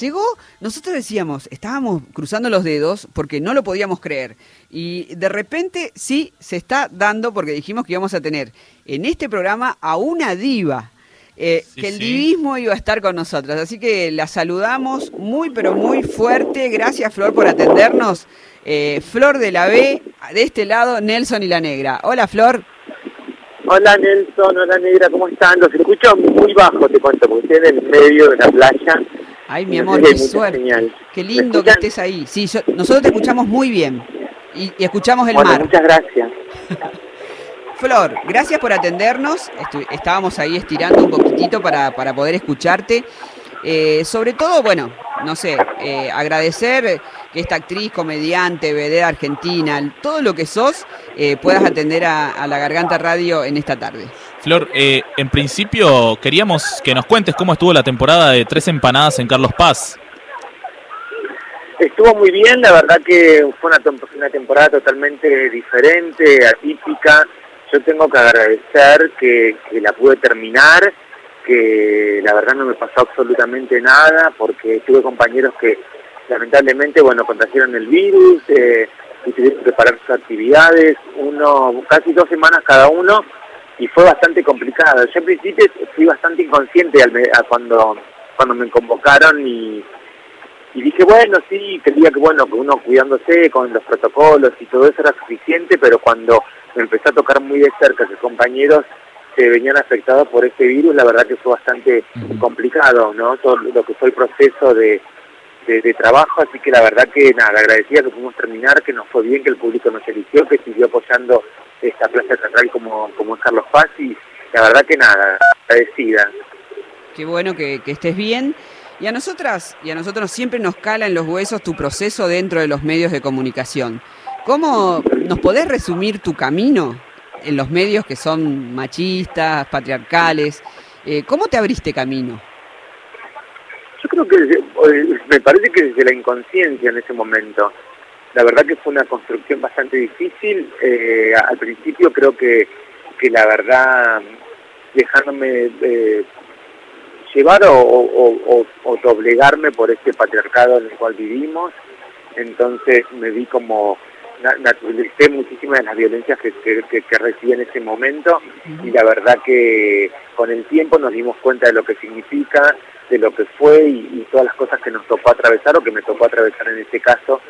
Llegó, nosotros decíamos, estábamos cruzando los dedos porque no lo podíamos creer. Y de repente sí se está dando porque dijimos que íbamos a tener en este programa a una diva. eh, Sí, que el sí. divismo iba a estar con nosotros. Así que la saludamos muy, pero muy fuerte. Gracias, Flor, por atendernos. Eh, Flor de la B, de este lado, Nelson y la Negra. Hola, Flor. Hola Nelson, hola Negra, ¿cómo están? Los escucho muy bajo, te cuento, porque estoy en el medio de la playa. Ay, mi amor, qué suerte. señal. Qué ¿Me lindo que estés ahí. Sí, yo- nosotros te escuchamos muy bien. Y, y escuchamos el bueno, mar. muchas gracias. Flor, gracias por atendernos. Estu- estábamos ahí estirando un poquitito para, para poder escucharte. Eh, sobre todo, bueno, no sé, eh, agradecer que esta actriz, comediante, vedera argentina, todo lo que sos, eh, puedas atender a, a la Garganta Radio en esta tarde. Flor, eh, en principio queríamos que nos cuentes cómo estuvo la temporada de Tres Empanadas en Carlos Paz. Estuvo muy bien, la verdad que fue una, tem- una temporada totalmente diferente, atípica. Yo tengo que agradecer que, la pude terminar, que la verdad no me pasó absolutamente nada, porque tuve compañeros que lamentablemente, bueno, contrajeron el virus, eh, y tuvieron que parar sus actividades, uno, casi dos semanas cada uno, y fue bastante complicado. Yo en principio fui bastante inconsciente al me- a cuando, cuando me convocaron y, y dije, bueno, sí, creía que bueno, que uno cuidándose con los protocolos y todo eso era suficiente, pero cuando me empezó a tocar muy de cerca que compañeros se venían afectados por este virus, la verdad que fue bastante complicado, ¿no? Todo lo que fue el proceso de, de, de trabajo, así que la verdad que nada, agradecía que pudimos terminar, que nos fue bien, que el público nos eligió, que siguió apoyando esta plaza teatral como, como Carlos Paz y la verdad que nada, agradecida. Qué bueno que, que estés bien. Y a nosotras y a nosotros siempre nos cala en los huesos tu proceso dentro de los medios de comunicación. ¿Cómo nos podés resumir tu camino en los medios que son machistas, patriarcales? Eh, ¿Cómo te abriste camino? Yo creo que eh, me parece que desde la inconsciencia en ese momento. La verdad que fue una construcción bastante difícil. eh, al principio creo que, que la verdad, dejándome eh, llevar o, o- o- o doblegarme por este patriarcado en el cual vivimos, entonces me vi como na- naturalicé muchísimas de las violencias que, que, que- que recibí en ese momento. Y la verdad que con el tiempo nos dimos cuenta de lo que significa, de lo que fue y, y todas las cosas que nos tocó atravesar o que me tocó atravesar en este caso,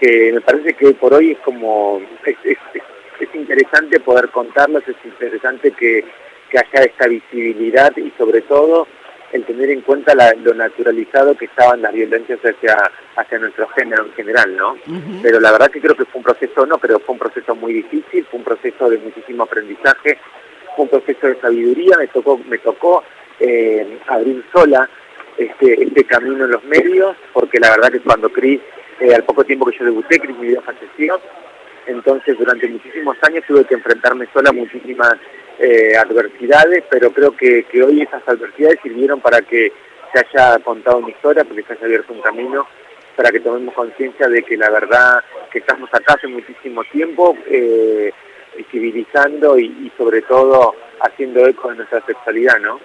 que me parece que por hoy es como, es, es- es- es interesante poder contarlas, es interesante que, que haya esta visibilidad y sobre todo el tener en cuenta la- lo naturalizado que estaban las violencias hacia, hacia nuestro género en general, ¿no? Pero la verdad que creo que fue un proceso, no, pero fue un proceso muy difícil, fue un proceso de muchísimo aprendizaje, fue un proceso de sabiduría, me tocó, me tocó eh, abrir sola este, este camino en los medios, porque la verdad que cuando Cris, eh, al poco tiempo que yo debuté, Cris mi vida falleció, entonces durante muchísimos años tuve que enfrentarme sola a muchísimas eh, adversidades, pero creo que, que hoy esas adversidades sirvieron para que se haya contado una historia, porque se haya abierto un camino para que tomemos conciencia de que la verdad que estamos acá hace muchísimo tiempo, eh, visibilizando y, y sobre todo haciendo eco de nuestra sexualidad, ¿no?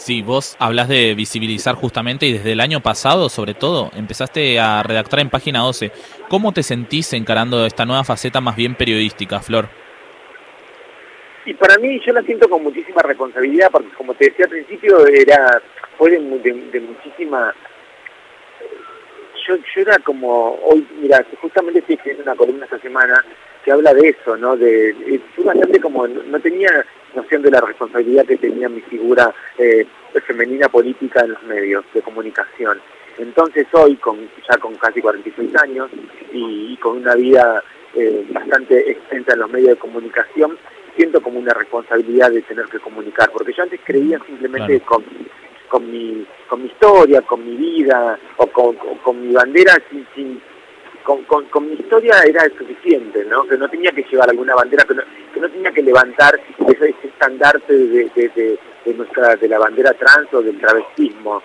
Sí, vos hablas de visibilizar justamente y desde el año pasado, sobre todo, empezaste a redactar en página 12. ¿Cómo te sentís encarando esta nueva faceta más bien periodística, Flor? Y para mí yo la siento con muchísima responsabilidad porque como te decía al principio era fue de, de- de muchísima yo, yo era como hoy mira justamente estoy escribiendo una columna esta semana que habla de eso no de eh, fui bastante como no tenía noción de la responsabilidad que tenía mi figura eh, femenina política en los medios de comunicación entonces hoy con ya con casi 46 años y, y con una vida eh, bastante extensa en los medios de comunicación siento como una responsabilidad de tener que comunicar, porque yo antes creía simplemente con, con, mi, con mi historia, con mi vida o con, con, con mi bandera, sin, sin, con, con, con, mi historia era suficiente, ¿no? que no tenía que llevar alguna bandera, que no, que no tenía que levantar ese, ese estandarte de, de, de, de nuestra de la bandera trans o del travestismo.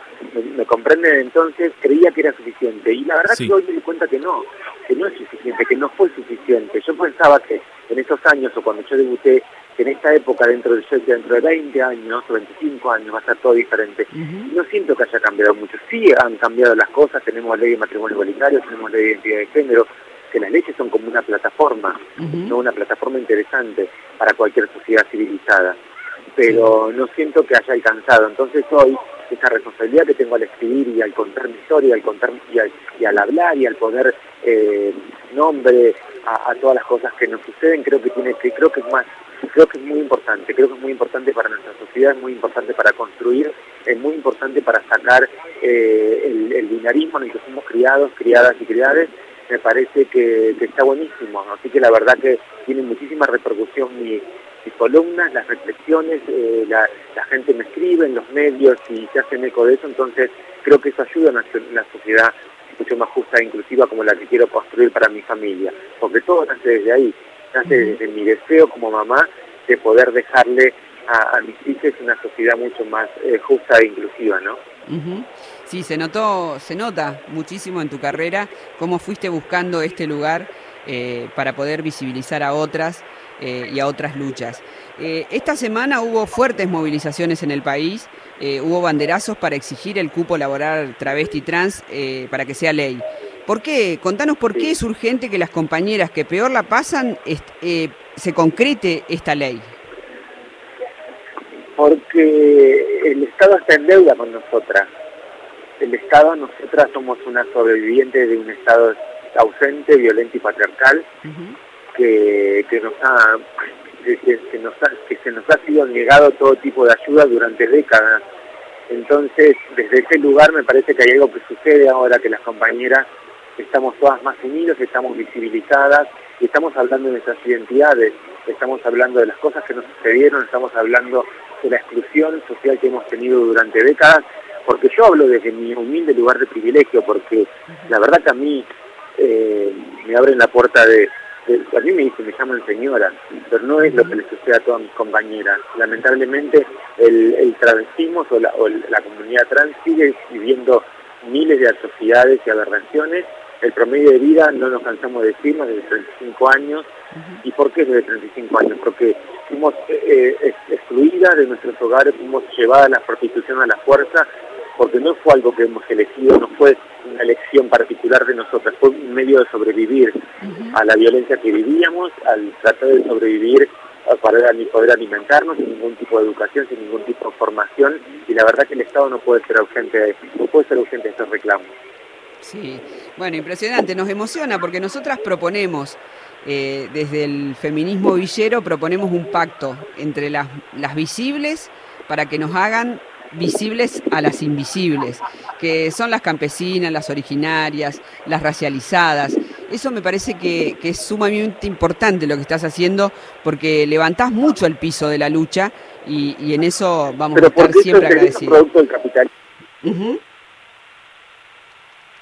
¿Me, comprenden? Entonces creía que era suficiente y la verdad que hoy me di cuenta que no, que no es suficiente, que no fue suficiente. Yo pensaba que en esos años o cuando yo debuté, que en esta época dentro de, dentro de 20 años o 25 años va a estar todo diferente. No siento que haya cambiado mucho. Sí han cambiado las cosas, tenemos ley de matrimonio igualitario, tenemos ley de identidad de género, que las leyes son como una plataforma, no una plataforma interesante para cualquier sociedad civilizada. Pero no siento que haya alcanzado. Entonces hoy, esa responsabilidad que tengo al escribir y al contar mi historia, al contar y al, hablar y al poner eh, nombre a, todas las cosas que nos suceden, creo que tiene que creo que es más creo que es muy importante, creo que es muy importante para nuestra sociedad, es muy importante para construir, es muy importante para sacar eh, el, binarismo en el que somos criados, criadas y criadas, me parece que, está buenísimo, así que la verdad que tiene muchísima repercusión mi, mis columnas, las reflexiones, eh, la, gente me escribe en los medios y se hacen eco de eso, entonces creo que eso ayuda a una, sociedad mucho más justa e inclusiva como la que quiero construir para mi familia, porque todo nace desde ahí, nace desde mi deseo como mamá de poder dejarle a, mis hijos una sociedad mucho más eh, justa e inclusiva, ¿no? Sí, se notó, se nota muchísimo en tu carrera cómo fuiste buscando este lugar eh, para poder visibilizar a otras eh, y a otras luchas. Eh, esta semana hubo fuertes movilizaciones en el país, hubo banderazos para exigir el cupo laboral travesti trans para que sea ley. ¿Por qué? Contanos por qué es urgente que las compañeras que peor la pasan se concrete esta ley. Porque Estado está en deuda con nosotras. El Estado, nosotras somos una sobreviviente de un Estado ausente, violento y patriarcal que, que nos ha que, nos que se nos ha sido negado todo tipo de ayuda durante décadas. Entonces, desde ese lugar me parece que hay algo que sucede ahora, que las compañeras estamos todas más unidas, estamos visibilizadas y estamos hablando de nuestras identidades, estamos hablando de las cosas que nos sucedieron, estamos hablando de la exclusión social que hemos tenido durante décadas, porque yo hablo desde mi humilde lugar de privilegio, porque la verdad que a mí eh, me abren la puerta de, a mí me dicen, me llaman señora, pero no es lo que les sucede a todas mis compañeras. Lamentablemente el, travestismo o la, comunidad trans sigue viviendo miles de atrocidades y aberraciones. El promedio de vida no nos cansamos de decirnos desde 35 años. ¿Y por qué desde 35 años? Porque fuimos eh, excluidas de nuestros hogares, fuimos llevadas a la prostitución a la fuerza, porque no fue algo que hemos elegido, no fue una elección particular de nosotras, fue un medio de sobrevivir a la violencia que vivíamos, al tratar de sobrevivir para poder alimentarnos sin ningún tipo de educación, sin ningún tipo de formación, y la verdad que el Estado no puede ser ausente, no puede ser ausente de estos reclamos. Sí, bueno, impresionante, nos emociona porque nosotras proponemos, eh, desde el feminismo villero, proponemos un pacto entre las, las visibles para que nos hagan visibles a las invisibles, que son las campesinas, las originarias, las racializadas. Eso me parece que, es sumamente importante lo que estás haciendo porque levantás mucho el piso de la lucha y, en eso vamos a estar siempre agradecidos.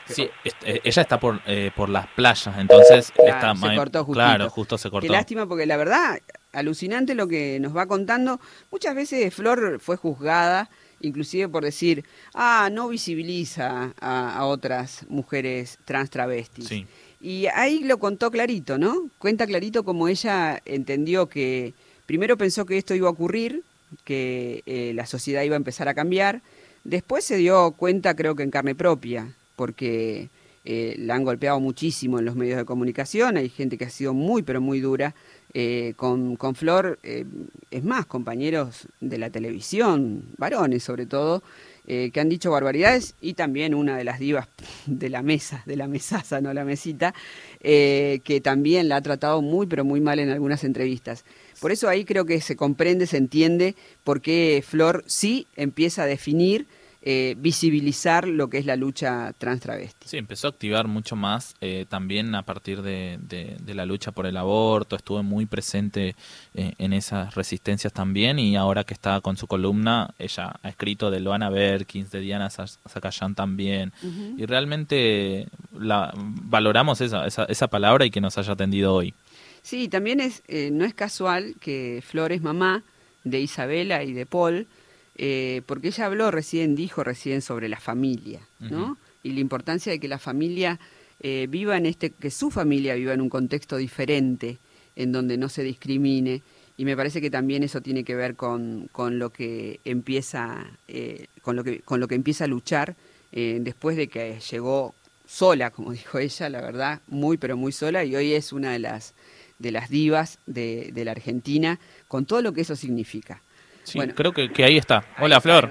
Sí, eh, ella está por, eh, por las playas, entonces está se cortó Claro, justo se cortó. Qué lástima porque la verdad, alucinante lo que nos va contando. Muchas veces Flor fue juzgada inclusive por decir, ah, no visibiliza a, otras mujeres trans travestis. Y ahí lo contó clarito, ¿no? Cuenta clarito como ella entendió que primero pensó que esto iba a ocurrir, que eh, la sociedad iba a empezar a cambiar, después se dio cuenta creo que en carne propia, porque eh, la han golpeado muchísimo en los medios de comunicación, hay gente que ha sido muy pero muy dura, eh, con, con, Flor, eh, es más, compañeros de la televisión, varones sobre todo, que han dicho barbaridades y también una de las divas de la mesa, de la mesaza, no la mesita, que también la ha tratado muy, pero muy mal en algunas entrevistas. Por eso ahí creo que se comprende, se entiende por qué Flor sí empieza a definir eh, visibilizar lo que es la lucha trans travesti. Sí, empezó a activar mucho más eh, también a partir de, la lucha por el aborto, estuve muy presente eh, en esas resistencias también y ahora que está con su columna, ella ha escrito de Loana Berkins, de Diana Zacayán también y realmente la, valoramos esa, esa, esa palabra y que nos haya atendido hoy. Sí, también es, no es casual que Flores mamá de Isabela y de Paul, eh, porque ella habló recién, dijo recién sobre la familia, ¿no? Y la importancia de que la familia eh, viva en este, que su familia viva en un contexto diferente, en donde no se discrimine. Y me parece que también eso tiene que ver con, con lo que empieza, eh, con lo que, con lo que empieza a luchar después de que llegó sola, como dijo ella, la verdad, muy pero muy sola, y hoy es una de las de las divas de, de la Argentina, con todo lo que eso significa. Sí, creo que, que, ahí está. Hola, Flor.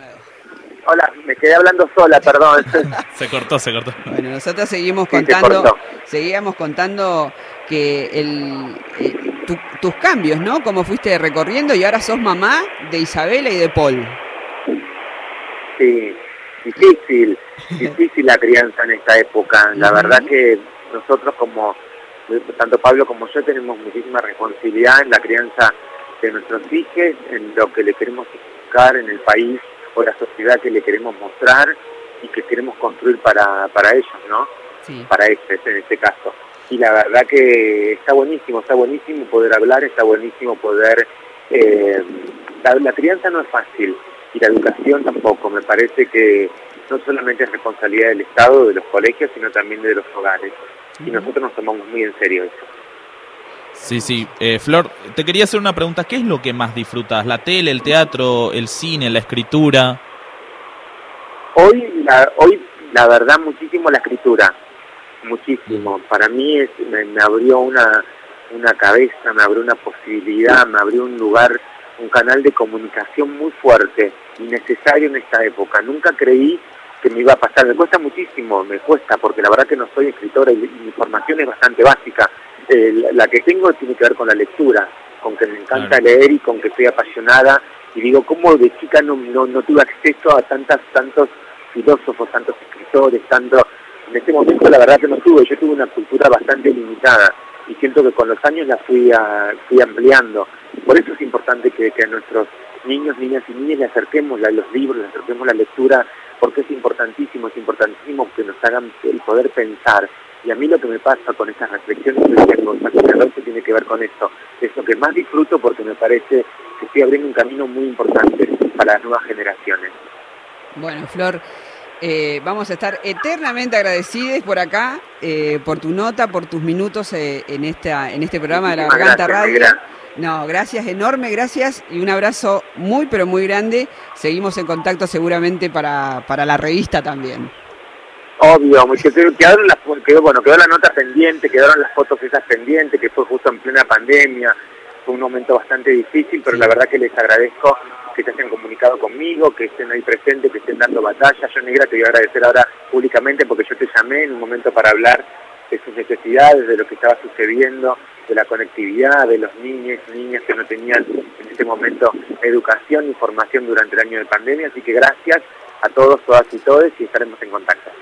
Hola, me quedé hablando sola, perdón. se cortó, se cortó. Bueno, nosotros seguimos contando, seguíamos contando que el, eh, tus cambios, ¿no? Cómo fuiste recorriendo y ahora sos mamá de Isabela y de Paul. Sí, difícil, difícil la crianza en esta época. La verdad que nosotros como, tanto Pablo como yo tenemos muchísima responsabilidad en la crianza de nuestros hijos, en lo que le queremos buscar en el país o la sociedad que le queremos mostrar y que queremos construir para, para ellos, ¿no? Para este, en este caso. Y la verdad que está buenísimo, está buenísimo poder hablar, está buenísimo poder... Eh, la, crianza no es fácil y la educación tampoco. Me parece que no solamente es responsabilidad del Estado, de los colegios, sino también de los hogares. Y nosotros nos tomamos muy en serio eso. Sí, sí. Eh, Flor, te quería hacer una pregunta. ¿Qué es lo que más disfrutas? ¿La tele, el teatro, el cine, la escritura? Hoy, la, hoy la verdad, muchísimo la escritura. Muchísimo. Para mí es, me, abrió una, una cabeza, me abrió una posibilidad, me abrió un lugar, un canal de comunicación muy fuerte y necesario en esta época. Nunca creí que me iba a pasar. Me cuesta muchísimo, me cuesta, porque la verdad que no soy escritora y mi formación es bastante básica eh, la que tengo tiene que ver con la lectura, con que me encanta leer y con que estoy apasionada. Y digo, ¿cómo de chica no, no, tuve acceso a tantas, tantos filósofos, tantos escritores, tanto... En este momento la verdad que no tuve, yo tuve una cultura bastante limitada y siento que con los años la fui, a, fui ampliando. Por eso es importante que, que a nuestros niños, niñas y niñas le acerquemos los libros, le acerquemos la lectura, porque es importantísimo, es importantísimo que nos hagan el poder pensar y a mí lo que me pasa con estas reflexiones tengo que tiene que ver con esto. Es lo que más disfruto porque me parece que estoy abriendo un camino muy importante para las nuevas generaciones. Bueno, Flor, eh, vamos a estar eternamente agradecidos por acá, eh, por tu nota, por tus minutos eh, en, esta, en este programa de la Garganta Radio. No, gracias, enorme, gracias y un abrazo muy, pero muy grande. Seguimos en contacto seguramente para, para la revista también. Obvio, quedaron las, quedó, bueno, quedó la nota pendiente, quedaron las fotos esas pendientes, que fue justo en plena pandemia, fue un momento bastante difícil, pero la verdad que les agradezco que se hayan comunicado conmigo, que estén ahí presentes, que estén dando batalla. Yo, Negra, te voy a agradecer ahora públicamente porque yo te llamé en un momento para hablar de sus necesidades, de lo que estaba sucediendo, de la conectividad, de los niños, niñas que no tenían en este momento educación y formación durante el año de pandemia. Así que gracias a todos, todas y todes y estaremos en contacto.